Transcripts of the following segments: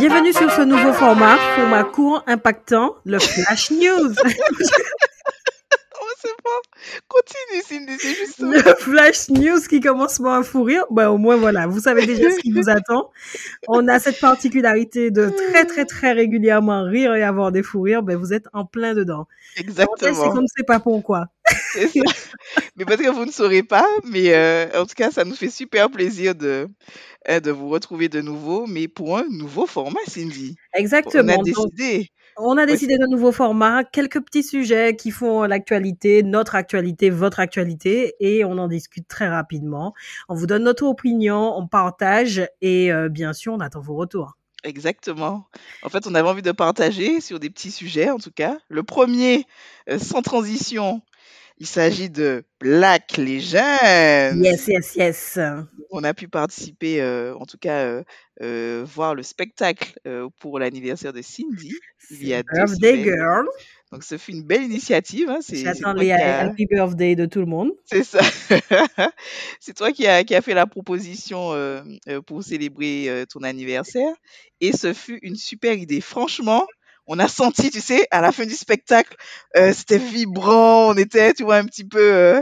Bienvenue sur ce nouveau format, format court, impactant, le Flash News. Oh, Continue, Cindy, c'est juste le Flash News qui commence par un fou rire. Ben, au moins, voilà, vous savez déjà ce qui vous attend. On a cette particularité de très, très, très régulièrement rire et avoir des fous rires. Ben, vous êtes en plein dedans. C'est Exactement. comme c'est pas pourquoi? C'est ça. Mais peut-être que vous ne saurez pas, mais euh, en tout cas, ça nous fait super plaisir de, euh, de vous retrouver de nouveau, mais pour un nouveau format, Cindy. On Exactement. a Donc, décidé. On a décidé d'un nouveau format, quelques petits sujets qui font l'actualité, notre actualité, votre actualité, et on en discute très rapidement. On vous donne notre opinion, on partage, et euh, bien sûr, on attend vos retours. Exactement. En fait, on avait envie de partager sur des petits sujets, en tout cas. Le premier, euh, sans transition, il s'agit de Black Legends. Yes, yes, yes. On a pu participer, euh, en tout cas, euh, euh, voir le spectacle pour l'anniversaire de Cindy il y a deux Birthday girl. Donc, ce fut une belle initiative. Hein. J'attends les happy birthday de tout le monde. C'est ça. C'est toi qui a, qui a fait la proposition pour célébrer ton anniversaire. Et ce fut une super idée. Franchement, on a senti, tu sais, à la fin du spectacle, euh, c'était vibrant. On était, tu vois, un petit peu. euh,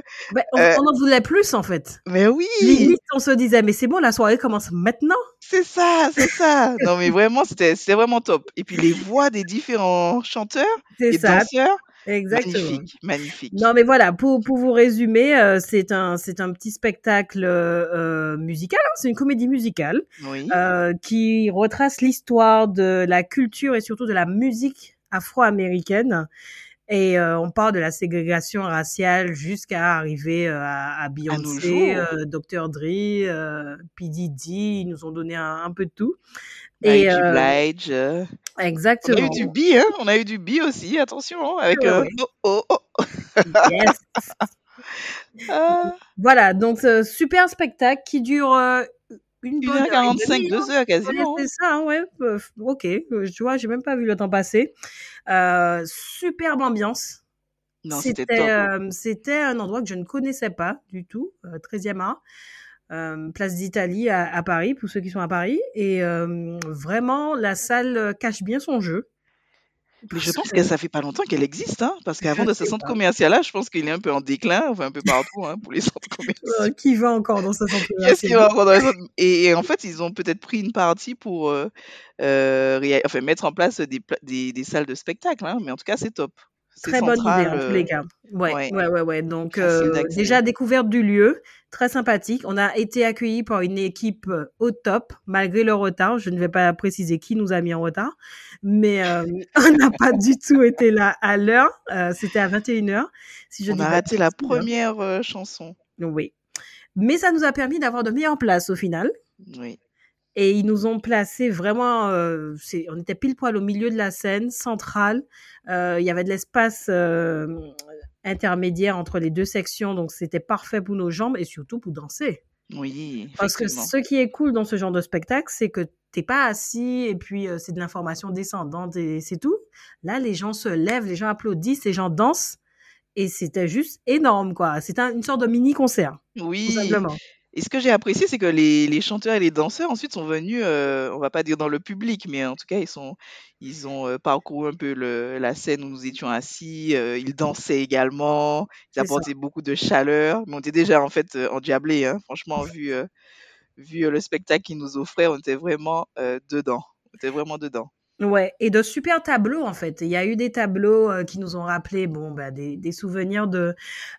on, Euh, on en voulait plus, en fait. mais oui, Limite, on se disait, mais c'est bon, la soirée commence maintenant. c'est ça, c'est ça. Non, mais vraiment, c'était c'était vraiment top. Et puis les voix des différents chanteurs et ça, danseurs, exactement. magnifique, magnifique. Non, mais voilà, pour, pour vous résumer, euh, c'est un, c'est un petit spectacle euh, musical, hein, c'est une comédie musicale Oui, euh, qui retrace l'histoire de la culture et surtout de la musique afro-américaine. Et euh, on part de la ségrégation raciale jusqu'à arriver euh, à, à Beyoncé, euh, Dr. Dre, P. Diddy, ils nous ont donné un, un peu de tout. Et Blige. euh, On a eu exactement. du bi, hein. On a eu du bi aussi, attention, hein, avec Ouais, oh, oh, oh. Yes. Ah, Voilà, donc super spectacle qui dure une bonne heure et 1h45, demie. hein. 2 heures quasiment. c'est ça, hein, ouais. euh, ok, euh, tu vois, j'ai même pas vu le temps passer. Euh, superbe ambiance. C'était hein. euh, c'était un endroit que je ne connaissais pas du tout, euh, 13e art, euh, place d'Italie à, à Paris, pour ceux qui sont à Paris. Et euh, vraiment, la salle euh, cache bien son jeu. Mais je pense que ça fait pas longtemps qu'elle existe, hein, parce qu'avant de ce centre commercial-là, je pense qu'il est un peu en déclin, enfin un peu partout, hein, pour les centres commerciaux. Euh, qui va encore dans ce centre commercial va encore dans les centres? Et, et en fait, ils ont peut-être pris une partie pour euh, euh, enfin, mettre en place des, pla- des, des salles de spectacle, hein, mais en tout cas, c'est top. Très bonne idée en tous les euh, cas. Ouais, ouais, ouais, ouais, ouais. Donc euh, déjà découverte du lieu, très sympathique. On a été accueillis par une équipe euh, au top malgré le retard. Je ne vais pas préciser qui nous a mis en retard, mais on n'a pas du tout été là à l'heure. C'était à 21h, si je On dis a raté la première chanson. Oui. Mais ça nous a permis d'avoir de meilleures places au final. Oui. Et ils nous ont placés vraiment, euh, on était pile poil au milieu de la scène, centrale. Euh, il y avait de l'espace euh, intermédiaire entre les deux sections, donc c'était parfait pour nos jambes et surtout pour danser. Oui, Parce que ce qui est cool dans ce genre de spectacle, c'est que t'es pas assis et puis c'est de l'information descendante et c'est tout. Là, les gens se lèvent, les gens applaudissent, les gens dansent et c'était juste énorme, quoi. Un- une sorte de mini concert, tout Oui. simplement. Et ce que j'ai apprécié, c'est que les, les chanteurs et les danseurs ensuite sont venus, euh, on va pas dire dans le public, mais en tout cas, ils sont, ils ont euh, parcouru un peu le, la scène où nous étions assis. euh, ils dansaient également. Ils ça. apportaient beaucoup de chaleur. Mais on était déjà en fait euh, endiablés, hein. Franchement, vu, euh, vu euh, le spectacle qu'ils nous offraient, on était vraiment euh, dedans. On était vraiment dedans. Ouais, et de super tableaux en fait. Il y a eu des tableaux euh, qui nous ont rappelé bon bah des, des souvenirs de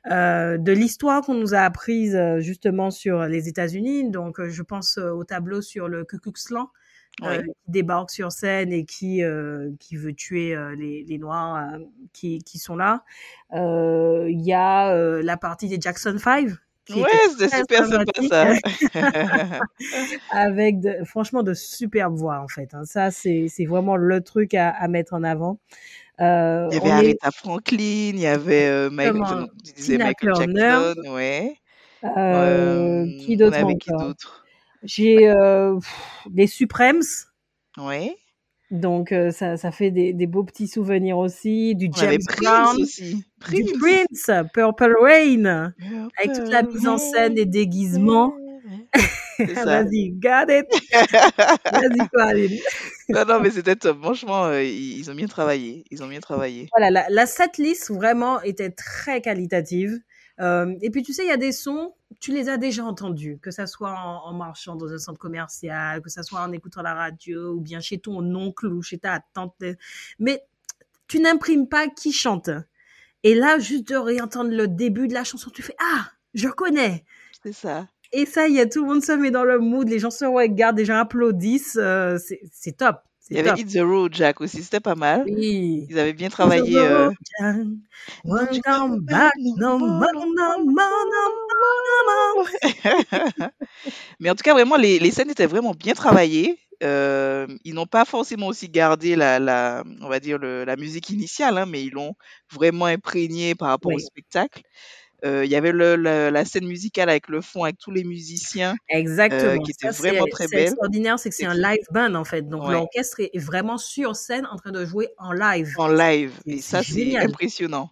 euh, de l'histoire qu'on nous a apprise euh, justement sur les États-Unis. Donc euh, je pense au tableau sur le Ku Klux Klan Oui. qui débarque sur scène et qui euh, qui veut tuer les, les noirs qui qui sont là. Euh, Il y a euh, la partie des Jackson 5 qui Ouais, très super sympa ça. avec de, franchement de superbes voix en fait. hein. Ça, c'est c'est vraiment le truc à, à mettre en avant. Euh, Il y avait est Aretha Franklin, il y avait euh, Michael, tu disais Michael Jackson, ouais. euh, qui d'autre encore? J'ai les Supremes. Ouais. Donc, euh, ça, ça fait des, des beaux petits souvenirs aussi. Du James Prince Brown, aussi. du Prince. Purple Rain, avec toute la mise en scène, les déguisements. Vas-y, got it. Vas-y, Coraline. non, non, mais c'était top. Franchement, euh, ils, ils ont bien travaillé. Ils ont bien travaillé. Voilà, la, la setlist vraiment était très qualitative. Euh, et puis, tu sais, il y a des sons, tu les as déjà entendus, que ça soit en, en marchant dans un centre commercial, que ça soit en écoutant la radio, ou bien chez ton oncle ou chez ta tante. Mais tu n'imprimes pas qui chante. Et là, juste de réentendre le début de la chanson, tu fais Ah, je connais. C'est ça. Et ça y est, tout le monde se met dans le mood, les gens se regardent, les gens applaudissent. euh, c'est top. Il y avait. Hit the Road Jack aussi. C'était pas mal. Oui. Ils avaient bien travaillé. euh. Mais en tout cas, vraiment, les, les scènes étaient vraiment bien travaillées. Euh, ils n'ont pas forcément aussi gardé la, la on va dire le- la musique initiale, hein, mais ils l'ont vraiment imprégné par rapport au Oui, Euh, Il y avait le, le- la scène musicale avec le fond, avec tous les musiciens, euh, exactement. qui était Ça, vraiment très belle. extraordinaire, c'est que c'est un live band en fait. Donc Ouais, l'orchestre est vraiment sur scène en train de jouer en live. en live. Et ça, c'est impressionnant.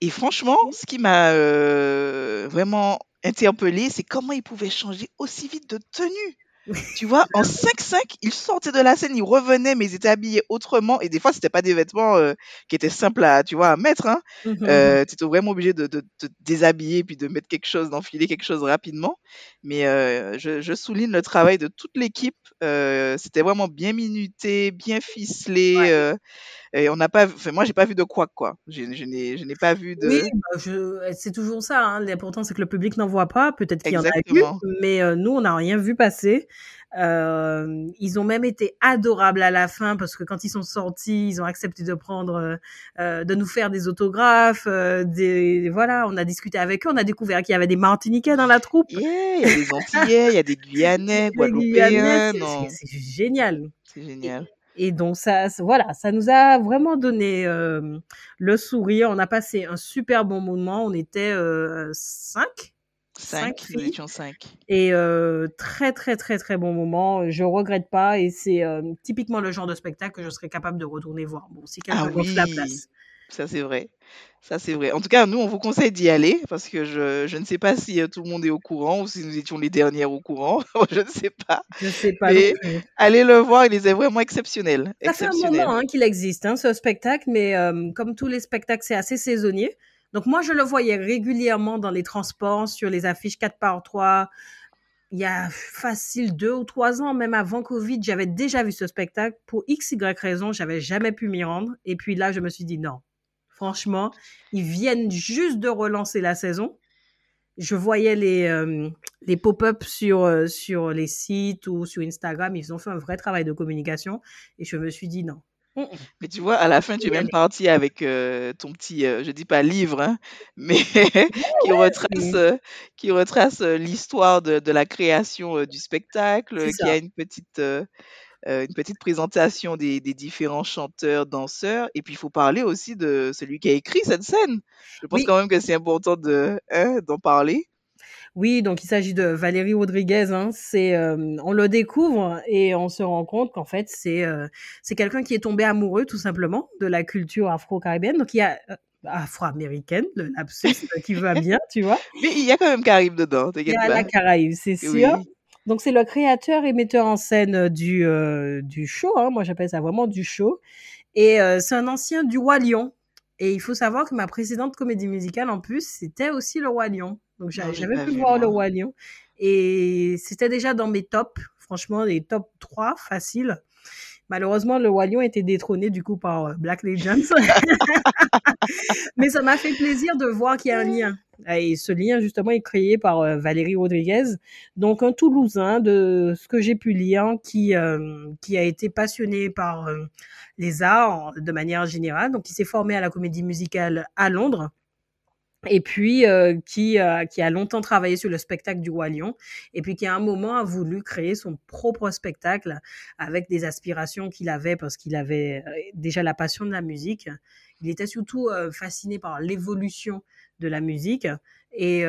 Et franchement, ce qui m'a euh, vraiment interpellée, c'est comment ils pouvaient changer aussi vite de tenue. Tu vois, en 5-5, ils sortaient de la scène, ils revenaient, mais ils étaient habillés autrement. Et des fois, c'était pas des vêtements euh, qui étaient simples à, tu vois, à mettre. Hein. Mhm. Euh, tu étais vraiment obligé de, de, de te déshabiller puis de mettre quelque chose, d'enfiler quelque chose rapidement. Mais euh, je, je souligne le travail de toute l'équipe. C'était vraiment bien minuté, bien ficelé. Ouais. et on n'a pas, enfin, moi, j'ai pas vu de quoi quoi. Je, n'ai, je n'ai pas vu Oui, de. bah, je- c'est toujours ça. Hein. L'important, c'est que le public n'en voit pas. Peut-être qu'il y en a eu, mais nous, on n'a rien vu passer. Euh, ils ont même été adorables à la fin parce que quand ils sont sortis, ils ont accepté de prendre, euh, euh, de nous faire des autographes. euh, des, voilà, on a discuté avec eux. On a découvert qu'il y avait des Martiniquais dans la troupe. Yeah, il y a des Antillais, il y a des Guyanais, Guadeloupéens. c'est génial. c'est Et, génial. et donc ça, ça- voilà, ça nous a vraiment donné euh, le sourire. On a passé un super bon moment. On était euh, cinq, cinq Cinq, nous filles. étions cinq. Et euh, très très très très bon moment. Je regrette pas et c'est euh, typiquement le genre de spectacle que je serais capable de retourner voir. Bon, si Ah quelqu'un la oui, place. ça c'est vrai. Ça c'est vrai. En tout cas, nous, on vous conseille d'y aller parce que je, je ne sais pas si euh, tout le monde est au courant ou si nous étions les dernières au courant. je ne sais pas. Je sais pas Mais allez le voir, il est vraiment exceptionnel. Ça fait un moment hein, qu'il existe hein, ce spectacle, mais euh, comme tous les spectacles, c'est assez saisonnier. Donc moi, je le voyais régulièrement dans les transports, sur les affiches 4 par 3 il y a facile deux ou trois ans, même avant Covid, j'avais déjà vu ce spectacle. Pour x, y raison, j'avais jamais pu m'y rendre. Et puis là, je me suis dit non. Franchement, ils viennent juste de relancer la saison. Je voyais les, euh, les pop-up sur, euh, sur les sites ou sur Instagram. Ils ont fait un vrai travail de communication. Et je me suis dit non. Mais tu vois, à la fin, tu es même parti avec euh, ton petit, euh, je dis pas livre, hein, mais qui Ouais, retrace, c'est euh, qui retrace euh, l'histoire de, de la création euh, du spectacle, euh, qui a une petite, euh, euh, une petite présentation des, des différents chanteurs, danseurs. Et puis, il faut parler aussi de celui qui a écrit cette scène. Je pense Oui, quand même que c'est important de, hein, d'en parler. Oui, donc il s'agit de Valérie Rodriguez. Hein. C'est, euh, on le découvre et on se rend compte qu'en fait c'est euh, c'est quelqu'un qui est tombé amoureux tout simplement de la culture afro-caribéenne. Donc il y a euh, afro-américaine, le lapsus qui va bien, tu vois. Mais il y a quand même Caraïbes dedans, Il y a la. Caraïbe, c'est sûr. Oui. Donc c'est le créateur et metteur en scène du du show. Hein. Moi j'appelle ça vraiment du show. Et c'est un ancien du Roi Lion. Et il faut savoir que ma précédente comédie musicale, en plus, c'était aussi le Roi Lion. Donc j'avais pu voir le moi. Roi Lion. Et c'était déjà dans mes tops. Franchement, les top 3 faciles. Malheureusement, le Roi Lion était détrôné du coup par euh, Black Legends. Mais ça m'a fait plaisir de voir qu'il y a un lien. Et ce lien, justement, est créé par euh, Valérie Rodriguez, donc un Toulousain, de ce que j'ai pu lire, qui, euh, qui a été passionné par euh, les arts de manière générale. Donc, il s'est formé à la comédie musicale à Londres. Et puis euh, qui, euh, qui a longtemps travaillé sur le spectacle du Roi Lion, et puis qui à un moment a voulu créer son propre spectacle avec des aspirations qu'il avait parce qu'il avait euh, déjà la passion de la musique. Il était surtout fasciné par l'évolution de la musique, et,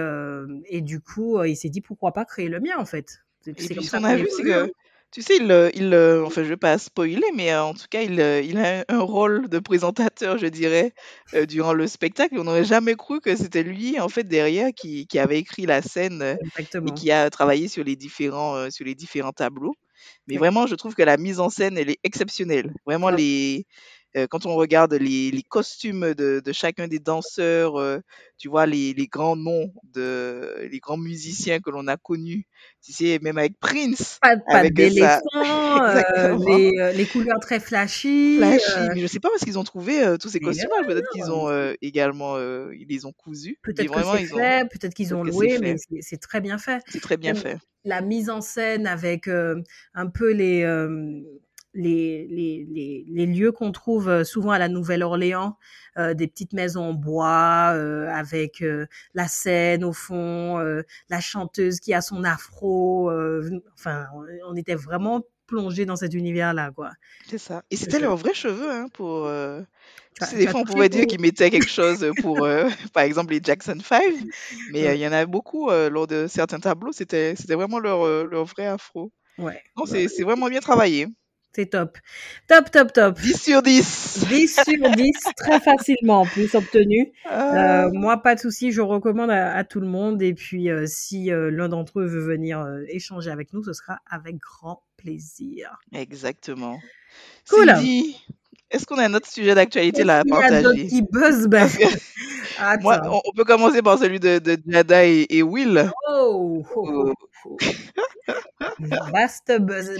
et du coup, il s'est dit pourquoi pas créer le mien en fait. Et puis ce qu'on a vu, c'est que tu sais, il, euh, il euh, enfin, je vais pas spoiler, mais euh, en tout cas, il, il a un rôle de présentateur, je dirais, durant le spectacle. On n'aurait jamais cru que c'était lui, en fait, derrière, qui, qui avait écrit la scène et qui a travaillé sur les différents, sur les différents tableaux. Mais vraiment, je trouve que la mise en scène, elle est exceptionnelle. Vraiment, les, euh, quand on regarde les, les costumes de, de, chacun des danseurs, euh, tu vois, les, les, grands noms, de, les grands musiciens que l'on a connus, tu sais, même avec Prince. Pas, pas avec d'éléphants, euh, les, les, couleurs très flashy. Flashy, mais je sais pas parce qu'ils ont trouvé tous ces costumes-là. Peut-être qu'ils ont également, ils les ont cousus. Peut-être que c'est fait, peut-être qu'ils ont loué, mais c'est très bien fait. C'est très bien fait. La mise en scène avec un peu les les, les, les, les lieux qu'on trouve euh, souvent à la Nouvelle-Orléans, euh, des petites maisons en bois euh, avec euh, la scène au fond, la chanteuse qui a son afro. enfin, on était vraiment plongé dans cet univers-là, quoi. C'est ça. Et c'était leurs vrais cheveux, hein, pour. Des fois, on pouvait dire qu'ils mettaient quelque chose pour, par exemple, les Jackson 5, mais il y en avait beaucoup lors de certains tableaux. C'était, vraiment leur, leur vrai afro. Ouais. Non, c'est, c'est vraiment bien travaillé. C'est top. Top, top, top. 10 sur 10. 10 sur 10, très facilement en plus obtenu. Euh, moi, pas de souci, je recommande à, tout le monde. Et puis, euh, si euh, l'un d'entre eux veut venir échanger avec nous, ce sera avec grand plaisir. Exactement. Cool. Cindy, est-ce qu'on a un autre sujet d'actualité là à partager? qui ben. Moi, on, on, peut commencer par celui de, de Jada et, et Will. Oh, oh, oh. Vaste buzz.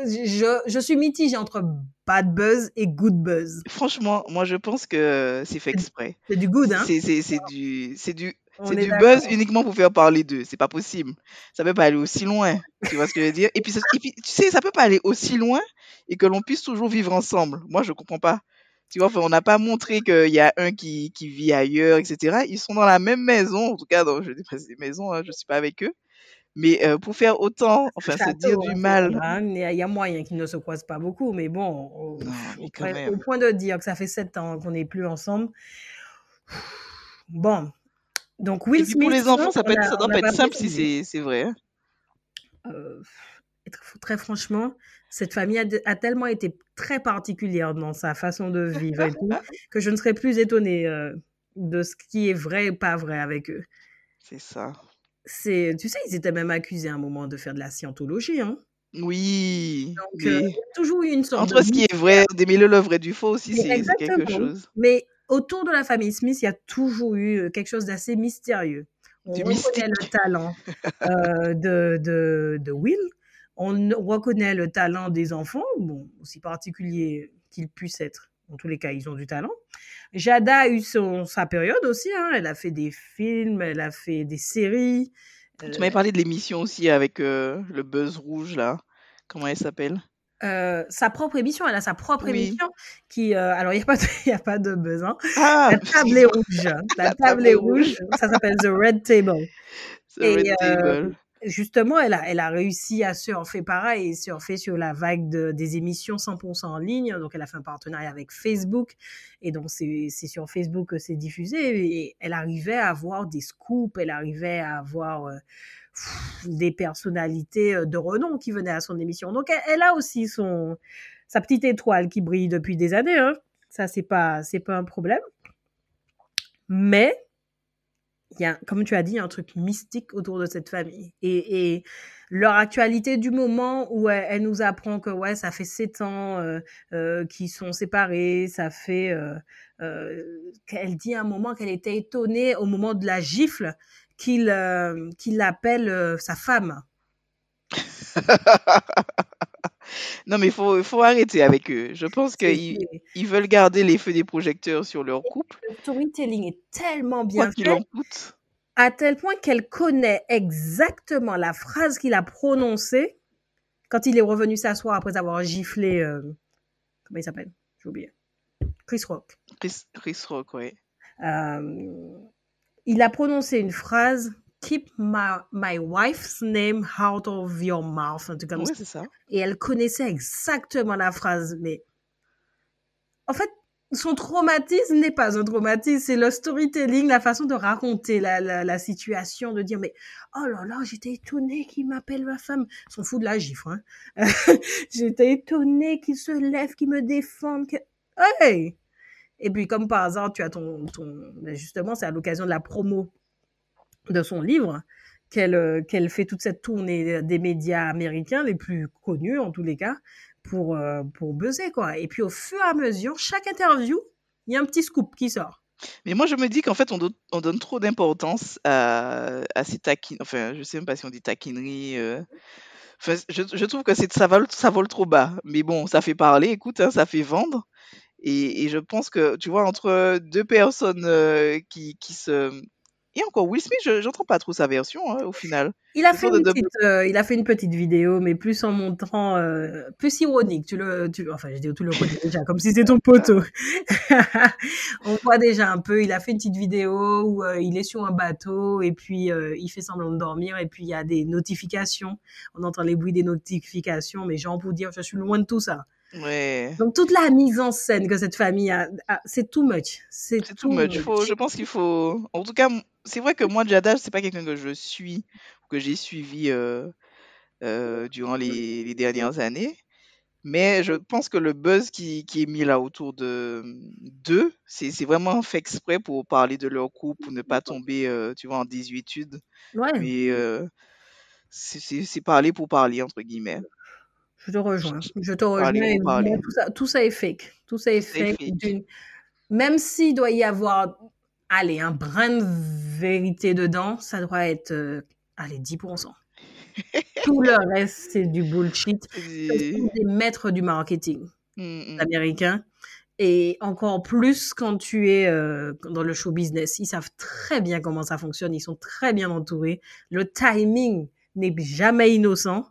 Je, je suis mitigée entre bad buzz et good buzz. Franchement, moi je pense que c'est fait exprès. C'est du good, hein C'est du, c'est du, du buzz uniquement pour faire parler d'eux. C'est pas possible. Ça peut pas aller aussi loin. Tu vois ce que je veux dire? Et puis, et puis, tu sais, ça peut pas aller aussi loin et que l'on puisse toujours vivre ensemble. Moi, je comprends pas. Tu vois, on n'a pas montré qu'il y a un qui, qui vit ailleurs, etc. Ils sont dans la même maison, en tout cas, dans, je dis pas des maisons, hein, je suis pas avec eux. Mais euh, pour faire autant, enfin, se dire du mal. Il y a moyen qu'ils ne se croisent pas beaucoup, mais bon, au, au, point de dire que ça fait sept ans qu'on n'est plus ensemble. Bon. Donc, Will Smith. Pour les enfants, ça, peut être, ça doit pas être simple si c'est vrai. Hein. Euh, très franchement, cette famille a, a, tellement été très particulière dans sa façon de vivre et tout, que je ne serais plus étonnée euh, de ce qui est vrai et pas vrai avec eux. C'est ça c'est, tu sais, ils étaient même accusés à un moment de faire de la scientologie, hein. Oui. Donc, euh, il y a toujours eu une sorte Entre ce qui est vrai, démêler le vrai du faux aussi, c'est quelque chose. Mais autour de la famille Smith, il y a toujours eu euh, quelque chose d'assez mystérieux. On du reconnaît mystique. le talent euh, de, de, de, Will, on reconnaît le talent des enfants, bon, aussi particulier qu'ils puissent être. En tous les cas, ils ont du talent. Jada a eu son, sa période aussi. Hein. Elle a fait des films, elle a fait des séries. Tu m'avais parlé de l'émission aussi avec euh, le buzz rouge, là. Comment elle s'appelle? Euh, sa propre émission, elle a sa propre oui. émission qui, euh, alors il n'y a, pas de, y a pas de buzz, hein. ah, la table est rouge, la, la table est rouge, ça s'appelle The Red Table. The Et, Red Table justement, elle a, elle a réussi à surfer pareil, surfer sur la vague de, des émissions 100% en ligne. Donc, elle a fait un partenariat avec Facebook. Et donc, c'est sur Facebook que c'est diffusé. Et elle arrivait à avoir des scoops, elle arrivait à avoir euh, des personnalités euh, de renom qui venaient à son émission. Donc, elle, a aussi son, sa petite étoile qui brille depuis des années. Hein. Ça, c'est pas, pas un problème. Mais il y a, comme tu as dit, un truc mystique autour de cette famille. Et, leur actualité du moment où elle, nous apprend que ouais, ça fait sept ans euh, euh, qu'ils sont séparés, ça fait... Euh, euh qu'elle dit un moment qu'elle était étonnée au moment de la gifle qu'il qu'il appelle sa femme. non, mais il faut, faut arrêter avec eux. Je pense qu'ils ils veulent garder les feux des projecteurs sur leur couple. Le storytelling est tellement bien fait. En coûte. À tel point qu'elle connaît exactement la phrase qu'il a prononcée quand il est revenu s'asseoir après avoir giflé. Euh, comment il s'appelle? J'ai oublié. Chris Rock. Chris, Chris Rock, oui. Euh, il a prononcé une phrase Keep my, my wife's name out of your mouth. Un truc comme Oui, ça. c'est ça. Et elle connaissait exactement la phrase. Mais en fait, son traumatisme n'est pas un traumatisme, c'est le storytelling, la façon de raconter la, la, la situation, de dire mais oh là là, j'étais étonnée qu'il m'appelle ma femme. Ils sont fous de la gifle. Hein. j'étais étonnée qu'il se lève, qu'il me défende. Que... Hey! Et puis comme par hasard, tu as ton, ton... ben, justement, c'est à l'occasion de la promo de son livre qu'elle qu'elle fait toute cette tournée des médias américains les plus connus en tous les cas pour euh, pour buzzer quoi. Et puis au fur et à mesure, chaque interview, il y a un petit scoop qui sort. Mais moi, je me dis qu'en fait, on, do- on donne trop d'importance à, à ces taquineries. Enfin, je sais même pas si on dit taquineries. euh. Je, trouve que ça vole, ça vole trop bas. Mais bon, ça fait parler, écoute, hein, ça fait vendre. Et, je pense que, tu vois, entre deux personnes euh, qui, qui se... Et encore, Will Smith, je n'entends pas trop sa version, hein, au final. Il a Ce fait sont de une double- petite, euh, il a fait une petite vidéo, mais plus en montrant, euh, plus ironique. Tu le, tu, enfin, je dis, tu le connais déjà, comme si c'était ton poteau. On voit déjà un peu. Il a fait une petite vidéo où euh, il est sur un bateau et puis il fait semblant de dormir et puis il y a des notifications. On entend les bruits des notifications, mais genre pour dire, je suis loin de tout ça. Ouais. Donc toute la mise en scène que cette famille a, a- c'est too much. C'est too much. Faut, je pense qu'il faut. En tout cas, c'est vrai que moi, Jada, c'est pas quelqu'un que je suis, que j'ai suivi euh, euh, durant les, les dernières années. Mais je pense que le buzz qui, qui est mis là autour de d'eux, c'est vraiment fait exprès pour parler de leur couple, pour ne pas tomber, euh, tu vois, en désuétude. Ouais, Mais c'est parler pour parler, entre guillemets. Je te rejoins. Je te rejoins. Tout ça, tout ça est fake. Tout ça est fake. Même s'il doit y avoir, allez, un brin de vérité dedans, ça doit être, euh, allez, 10%. Tout le reste, c'est du bullshit. Ce C'est- des maîtres du marketing Mm, mm. américain. Et encore plus quand tu es euh, dans le show business. Ils savent très bien comment ça fonctionne. Ils sont très bien entourés. Le timing n'est jamais innocent.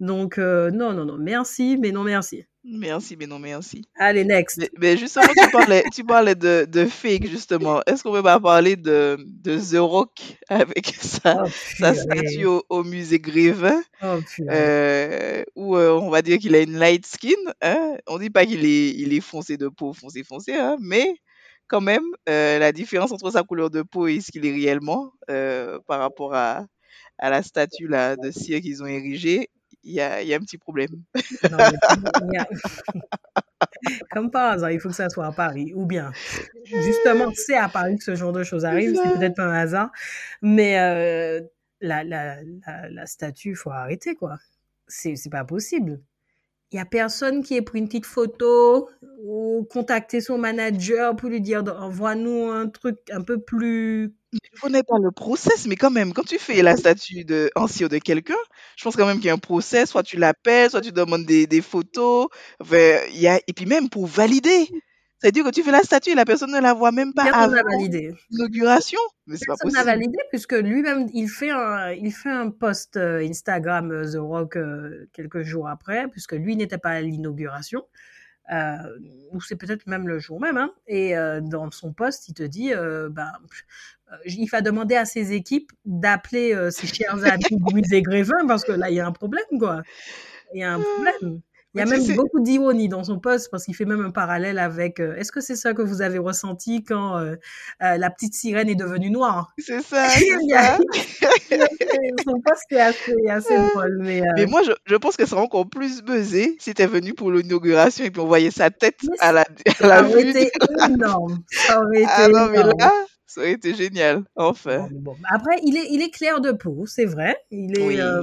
Donc, euh, non, non, non. Merci, mais non, merci. Merci, mais non, merci. Allez, next. Mais, mais justement, tu parlais, tu parlais de, de fake, justement. Est-ce qu'on peut pas parler de, de The Rock avec sa, Oh, sa statue au, au musée Grévin, Oh, euh, où euh, on va dire qu'il a une light skin. Hein? On dit pas qu'il est, il est foncé de peau, foncé, foncé, hein? mais quand même, euh, la différence entre sa couleur de peau et ce qu'il est réellement par rapport à, à la statue là, de cire qu'ils ont érigée, il y a, il y a un petit problème. Non, y a- Comme par hasard, il faut que ça soit à Paris. Ou bien, justement, c'est à Paris que ce genre de choses arrive. C'est peut-être pas un hasard. Mais euh, la, la, la, la statue, il faut arrêter, quoi. C'est pas possible. Il y a personne qui ait pris une petite photo ou contacté son manager pour lui dire envoie-nous un truc un peu plus. Je connais pas le process, mais quand même, quand tu fais la statue de, cire de quelqu'un, je pense quand même qu'il y a un process, soit tu l'appelles, soit tu demandes des, photos, y a, et puis même pour valider. C'est-à-dire que tu fais la statue et la personne ne la voit même pas Personne avant n'a validé. l'inauguration. Mais c'est Personne n'a validé puisque lui-même il fait un il fait un post euh, Instagram euh, The Rock euh, quelques jours après puisque lui n'était pas à l'inauguration. Euh, ou c'est peut-être même le jour même hein, et euh, dans son post il te dit euh, ben il va demander à ses équipes d'appeler ses chers amis du musée Grévin parce que là il y a un problème quoi. Il y a un problème il y a même beaucoup d'ironie dans son post parce qu'il fait même un parallèle avec euh, est-ce que c'est ça que vous avez ressenti quand euh, euh, la petite sirène est devenue noire? C'est ça, ça. son poste est assez, assez drôle, mais, Mais moi, je, je pense que ça serait encore plus buzzé si t'es venu pour l'inauguration et puis on voyait sa tête Mais à la, à ça la aurait vue. été énorme. Ça aurait été Ah non, mais énorme. là, ça aurait été génial. Enfin. Bon, mais bon. Après, il est, il est clair de peau, c'est vrai. Il est, Oui. euh,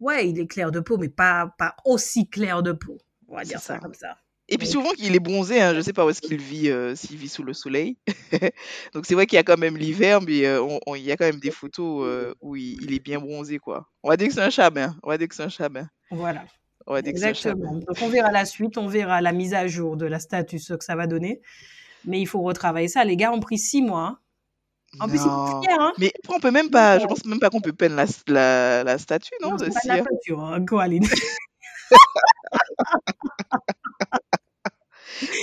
ouais, il est clair de peau, mais pas, pas aussi clair de peau. On va dire ça, ça. comme ça. Et puis souvent qu'il est bronzé, hein, je sais pas où est-ce qu'il vit, euh, s'il vit sous le soleil. Donc c'est vrai qu'il y a quand même l'hiver, mais euh, il y a quand même des photos euh, où il, il est bien bronzé, quoi. On va dire que c'est un chabin. On va dire que c'est un chabin. Voilà. On va dire que c'est un chabin. Exactement. Donc, on verra la suite, on verra la mise à jour de la statue, ce que ça va donner. Mais il faut retravailler ça. Les gars ont pris six mois. Hein. En plus, sont fiers, hein. Mais après, on peut même pas, je pense même pas qu'on peut peindre la, la, la statue, non, Non, de c'est pas la peinture, hein.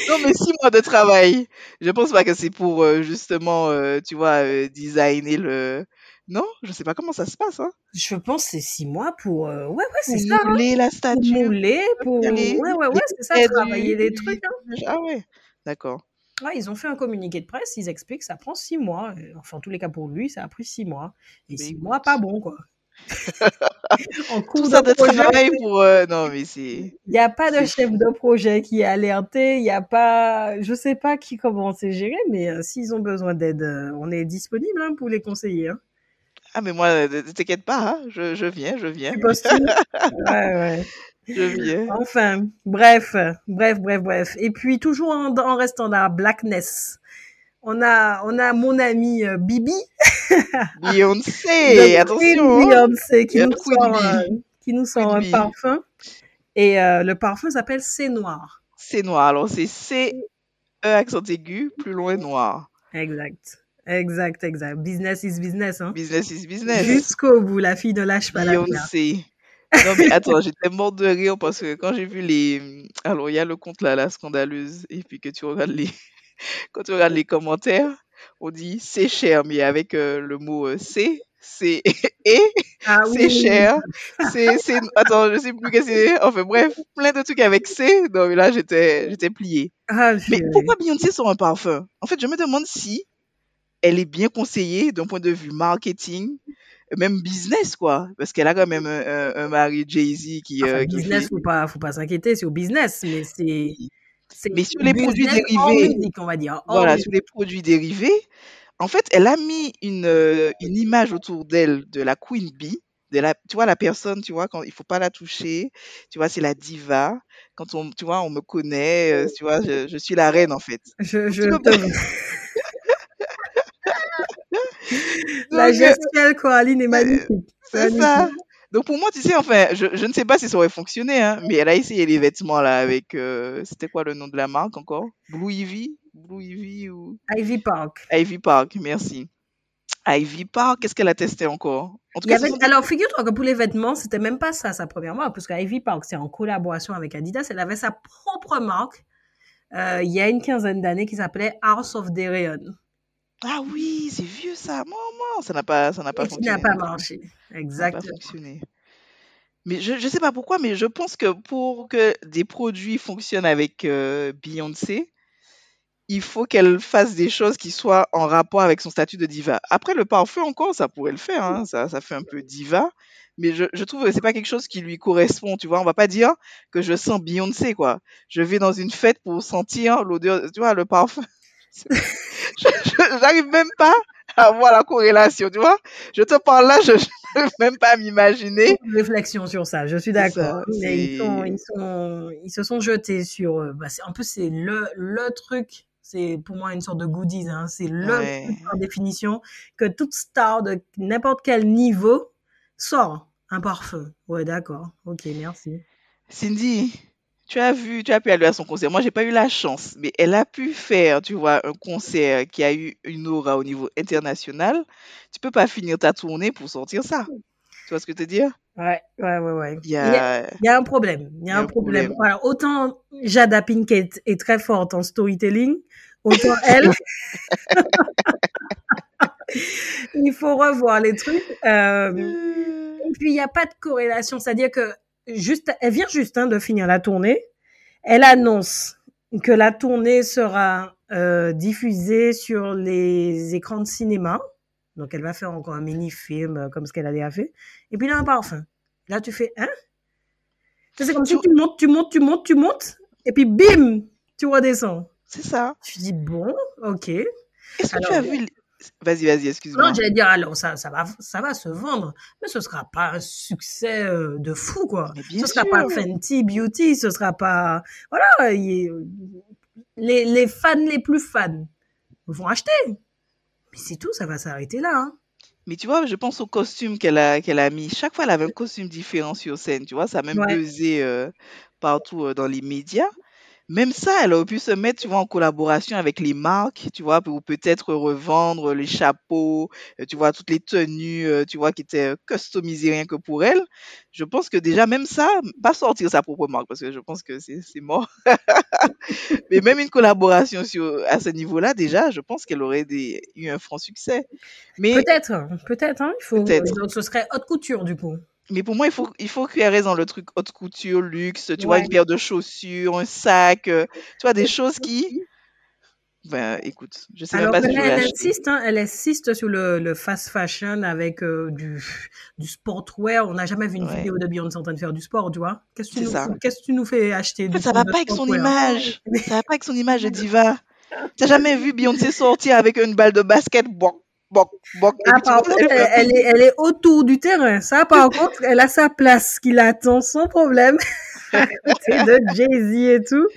Non, mais six mois de travail. Je pense pas que c'est pour euh, justement, euh, tu vois, euh, designer le. Non, je sais pas comment ça se passe. Hein. Je pense que c'est six mois pour. Ouais, ouais, c'est ça. hein. mouler la Pour statue, mouler, pour. les, Ouais, ouais, ouais, c'est ça, travailler du trucs. hein. Ah ouais, d'accord. Ouais, ils ont fait un communiqué de presse, ils expliquent que ça prend six mois. Euh, Enfin, en tous les cas, pour lui, ça a pris six mois. Et Mais six mois, pas bon, quoi. En tout cours ça de de projet, travail pour. euh, Non, mais c'est il n'y a pas de chef de projet qui est alerté, il n'y a pas, je sais pas qui comment c'est géré, mais euh, s'ils ont besoin d'aide, euh, on est disponible hein, pour les conseiller. Hein. Ah, mais moi, euh, t'inquiète pas, hein, je, je viens, je viens, Tu postules? Ouais, ouais. Je viens. Enfin, bref, bref, bref, bref. Et puis toujours en, en restant dans la blackness, on a, on a mon ami euh, Bibi, Beyoncé, attention, hein. Beyoncé, qui nous sort, euh, qui nous sort un parfum. Et euh, le parfum s'appelle C'est Noir. C'est noir. Alors, c'est C, E accent aigu, plus loin noir. Exact. Exact, exact. Business is business, hein. Business is business. Jusqu'au bout, la fille ne lâche pas l'affaire. Beyoncé. Non, mais attends, j'étais morte de rire parce que quand j'ai vu les. Alors, il y a le compte là, la scandaleuse, et puis que tu regardes les. Quand tu regardes les commentaires, on dit c'est cher, mais avec euh, le mot euh, c'est, c'est et, Ah c'est cher, c'est, c'est. Attends, je sais plus qu'est-ce que c'est. Enfin, bref, plein de trucs avec c'est. Non, mais là, j'étais, j'étais pliée. ah, Mais pourquoi Beyoncé sort un parfum? En fait, je me demande si elle est bien conseillée d'un point de vue marketing, même business, quoi. Parce qu'elle a quand même un, un- mari Jay-Z qui, Enfin, euh, qui business, fait. faut pas, faut pas s'inquiéter, c'est au business, mais c'est, Mais sur les produits dérivés, musique, on va dire, voilà, musique. sur les produits dérivés, en fait, elle a mis une, euh, une image autour d'elle de la Queen Bee. De la, tu vois, la personne, tu vois, quand il faut pas la toucher, tu vois, c'est la diva. Quand on, tu vois, on me connaît, euh, tu vois, je, je suis la reine, en fait. Je, je te... La euh, gestuelle Coraline est magnifique. c'est ça. Donc pour moi, tu sais, enfin, je, je ne sais pas si ça aurait fonctionné, hein, mais elle a essayé les vêtements là avec, euh, c'était quoi le nom de la marque encore? Blue Ivy? Blue Ivy ou? Ivy Park. Ivy Park, merci. Ivy Park, qu'est-ce qu'elle a testé encore? En tout cas, avait, sont alors, figure-toi que pour les vêtements, c'était même pas ça sa première marque, parce qu'Ivy Park, c'est en collaboration avec Adidas. Elle avait sa propre marque, euh, il y a une quinzaine d'années, qui s'appelait House of Dereon. Ah oui, c'est vieux ça, maman, ça n'a pas, ça n'a pas Et qui n'a fonctionné. pas marché. Ça n'a pas Exactement. fonctionné. Mais je ne sais pas pourquoi, mais je pense que pour que des produits fonctionnent avec euh, Beyoncé, il faut qu'elle fasse des choses qui soient en rapport avec son statut de diva. Après, le parfum encore, ça pourrait le faire, hein, ça, ça fait un peu diva, mais je, je trouve que c'est pas quelque chose qui lui correspond, tu vois. On va pas dire que je sens Beyoncé, quoi. Je vais dans une fête pour sentir l'odeur, tu vois, le parfum. Je- J'arrive même pas à voir la corrélation, tu vois. Je te parle là, je n'arrive même pas à m'imaginer. Une réflexion sur ça, je suis d'accord. ils, sont, c'est... ils, sont, ils se sont jetés sur. euh, Bah, c'est- en plus, c'est le, le truc. C'est pour moi une sorte de goodies. Hein, c'est le Ouais. par définition que toute star de n'importe quel niveau sort un parfum. Ouais, d'accord. Ok, merci. Cindy, tu as vu, tu as pu aller à son concert. Moi, j'ai pas eu la chance, mais elle a pu faire, tu vois, un concert qui a eu une aura au niveau international. Tu peux pas finir ta tournée pour sortir ça. Tu vois ce que je veux te dire? Ouais, ouais, ouais, ouais. Il y a, a, il y a un problème. Il y il y a un problème. problème. Voilà, autant Jada Pinkett est très forte en storytelling, autant elle, il faut revoir les trucs. Euh, Euh, et puis, il n'y a pas de corrélation. C'est-à-dire que juste, elle vient juste hein, de finir la tournée. Elle annonce que la tournée sera euh, diffusée sur les écrans de cinéma. Donc, elle va faire encore un mini-film euh, comme ce qu'elle a déjà fait. Et puis, là, un parfum. Là, tu fais, hein? C'est comme si tu- montes, tu montes, tu montes, tu montes. Et puis, bim! Tu redescends. C'est ça. Tu dis, bon, ok. Est-ce que tu as vu... Vas-y, vas-y, non, excuse-moi. j'allais dire, alors, ça, ça, va, ça va se vendre, mais ce sera pas un succès euh, de fou, quoi. Ce bien sera pas. Fenty Beauty, ce sera pas. Voilà, il- les, les fans les plus fans vont acheter. Mais c'est tout, ça va s'arrêter là. hein. Mais tu vois, je pense au costume qu'elle a, qu'elle a mis. Chaque fois, elle avait un costume différent sur scène. Tu vois, ça a même Ouais. euh, partout euh, dans les médias. Même ça, elle aurait pu se mettre, tu vois, en collaboration avec les marques, tu vois, pour peut-être revendre les chapeaux, euh, tu vois, toutes les tenues, euh, tu vois, qui étaient euh, customisées rien que pour elle. Je pense que déjà, même ça, pas sortir sa propre marque, parce que je pense que c'est c'est mort. Mais même une collaboration sur, à ce niveau-là, déjà, je pense qu'elle aurait des- eu un franc succès. Mais, Peut-être, peut-être, hein, il faut. Peut-être. Donc, ce serait haute couture, du coup. Mais pour moi, il faut, il faut qu'elle reste dans le truc haute couture, luxe, tu vois, une paire de chaussures, un sac, euh, tu vois, des choses qui, ben, écoute, je sais même pas si je elle insiste, hein, elle insiste sur le, le fast fashion avec euh, du, du sportwear. On n'a jamais vu une Ouais. vidéo de Beyoncé en train de faire du sport, tu vois. Qu'est-ce que tu, nous, ça. qu'est-ce que tu nous fais acheter du ça va pas avec son image. Ça va pas avec son image de diva. T'as jamais vu Beyoncé sortir avec une balle de basket, boc, boc, boc, Ah, par contre, elle, elle est, elle est autour du terrain. Ça, par contre, elle a sa place qui l'attend sans problème. côté de Jay-Z et tout.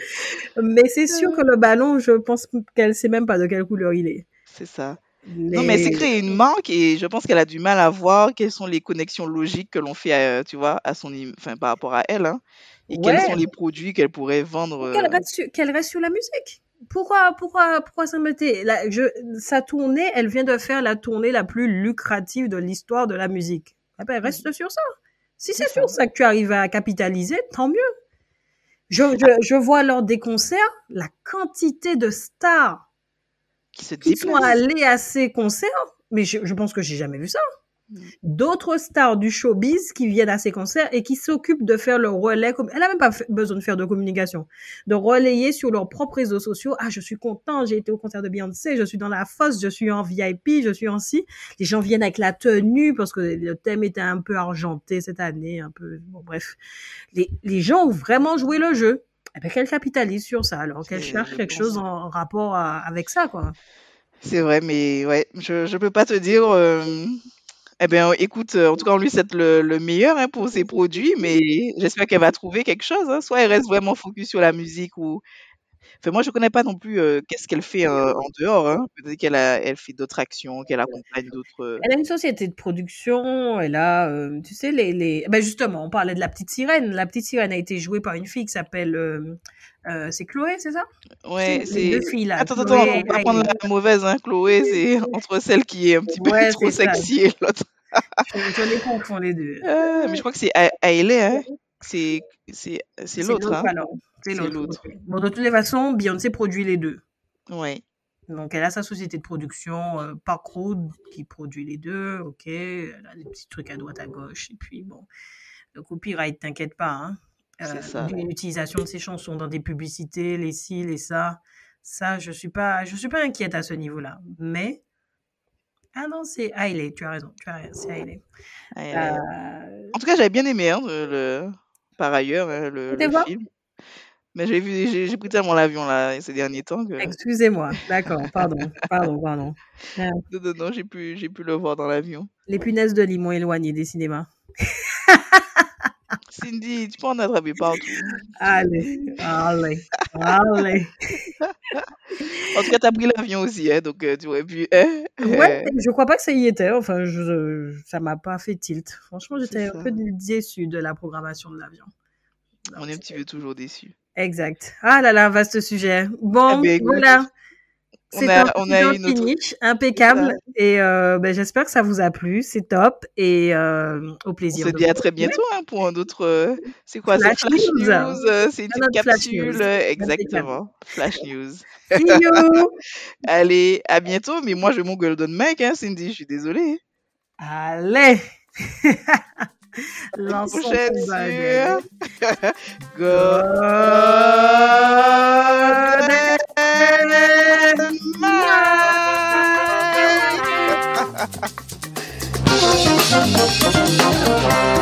Mais c'est sûr que le ballon, je pense qu'elle sait même pas de quelle couleur il est. c'est ça. Non, mais Mais créée une marque et je pense qu'elle a du mal à voir quelles sont les connexions logiques que l'on fait, à, tu vois, à son, enfin, par rapport à elle, hein, et quels sont les produits qu'elle pourrait vendre. qu'elle euh, reste, qu'elle reste sur la musique. Pourquoi, pourquoi, pourquoi s'embêter? Je, Sa tournée, elle vient de faire la tournée la plus lucrative de l'histoire de la musique. Eh ben, reste sur ça. Si C'est sur ça que tu arrives à capitaliser, tant mieux. Je, je, je vois lors des concerts la quantité de stars qui se qui sont allées à ces concerts, mais je, je pense que j'ai jamais vu ça. Mm. D'autres stars du showbiz qui viennent à ces concerts et qui s'occupent de faire le relais. Comme... Elle n'a même pas besoin de faire de communication, de relayer sur leurs propres réseaux sociaux. Ah, je suis content, j'ai été au concert de Beyoncé, je suis dans la fosse, je suis en VIP, je suis en ci. Les gens viennent avec la tenue parce que le thème était un peu argenté cette année, un peu. Bon, bref, les, les gens ont vraiment joué le jeu. Eh ben, qu'elle capitalise sur ça, alors qu'elle cherche quelque chose en rapport à- avec ça, quoi. C'est vrai, mais ouais, je, je peux pas te dire. euh, Eh bien, écoute, euh, en tout cas, on lui souhaite le, le meilleur hein, pour ses produits, mais j'espère qu'elle va trouver quelque chose. hein. Soit elle reste vraiment focus sur la musique ou. Enfin, moi, je connais pas non plus euh, qu'est-ce qu'elle fait euh, en dehors. Hein. Peut-être qu'elle a, elle fait d'autres actions, qu'elle accompagne d'autres. euh, Elle a une société de production, elle a, euh, tu sais, les, les... Ben justement, on parlait de la petite sirène. La petite sirène a été jouée par une fille qui s'appelle, c'est Chloé, c'est ça? Ouais, C'est les deux filles là, Attends, attends, Chloé attends, et faut pas prendre la mauvaise, hein, Chloé, c'est entre celle qui est un petit peu Ouais, trop ça. sexy et l'autre. Je, je les confonds les deux. Euh, mais je crois que c'est Hailey, hein. C'est c'est l'autre, hein. C'est l'autre. Bon, de toutes les façons, Beyoncé produit les deux. Ouais. Donc, elle a sa société de production, euh, Parkrood, qui produit les deux, ok. Elle a des petits trucs à droite, à gauche. Et puis, bon, le copyright, t'inquiète pas, hein. C'est Euh, ça. L'utilisation de ses chansons dans des publicités, les ci, les ça, ça, je suis pas, je suis pas inquiète à ce niveau-là. Mais, ah non, c'est Hailey, tu as raison, tu as raison, c'est Hailey. Euh, En tout cas, j'avais bien aimé, hein, le- par ailleurs, hein, le, film. Mais j'ai vu, j'ai pris tellement l'avion là ces derniers temps que Excusez-moi, d'accord, pardon, pardon, pardon. Non, non, non, j'ai pu, j'ai pu le voir dans l'avion. Les punaises de lit m'ont éloigné des cinémas. Cindy, tu peux en attraper partout. Allez, allez, allez. En tout cas, t'as pris l'avion aussi, hein, donc euh, tu aurais pu. hein, Ouais, euh, je crois pas que ça y était. Enfin, je, ça m'a pas fait tilt. Franchement, j'étais un peu déçue de la programmation de l'avion. On est un petit peu toujours déçus. Exact. Ah là là, vaste sujet. Eh Bon, ben, écoute, voilà. On C'est a, un, on a un eu notre. finish C'est impeccable. Et euh, ben, j'espère que ça vous a plu. C'est top. Et euh, au On plaisir se de dit à très bientôt hein, pour un autre. euh, c'est quoi, Flash Flash News. News euh, C'est une autre capsule. euh. Exactement. Flash News. Allez, à bientôt. Mais moi, je mon Golden Mike, hein, Cindy. Je suis désolée. Allez. Prochaine sur Golden Thank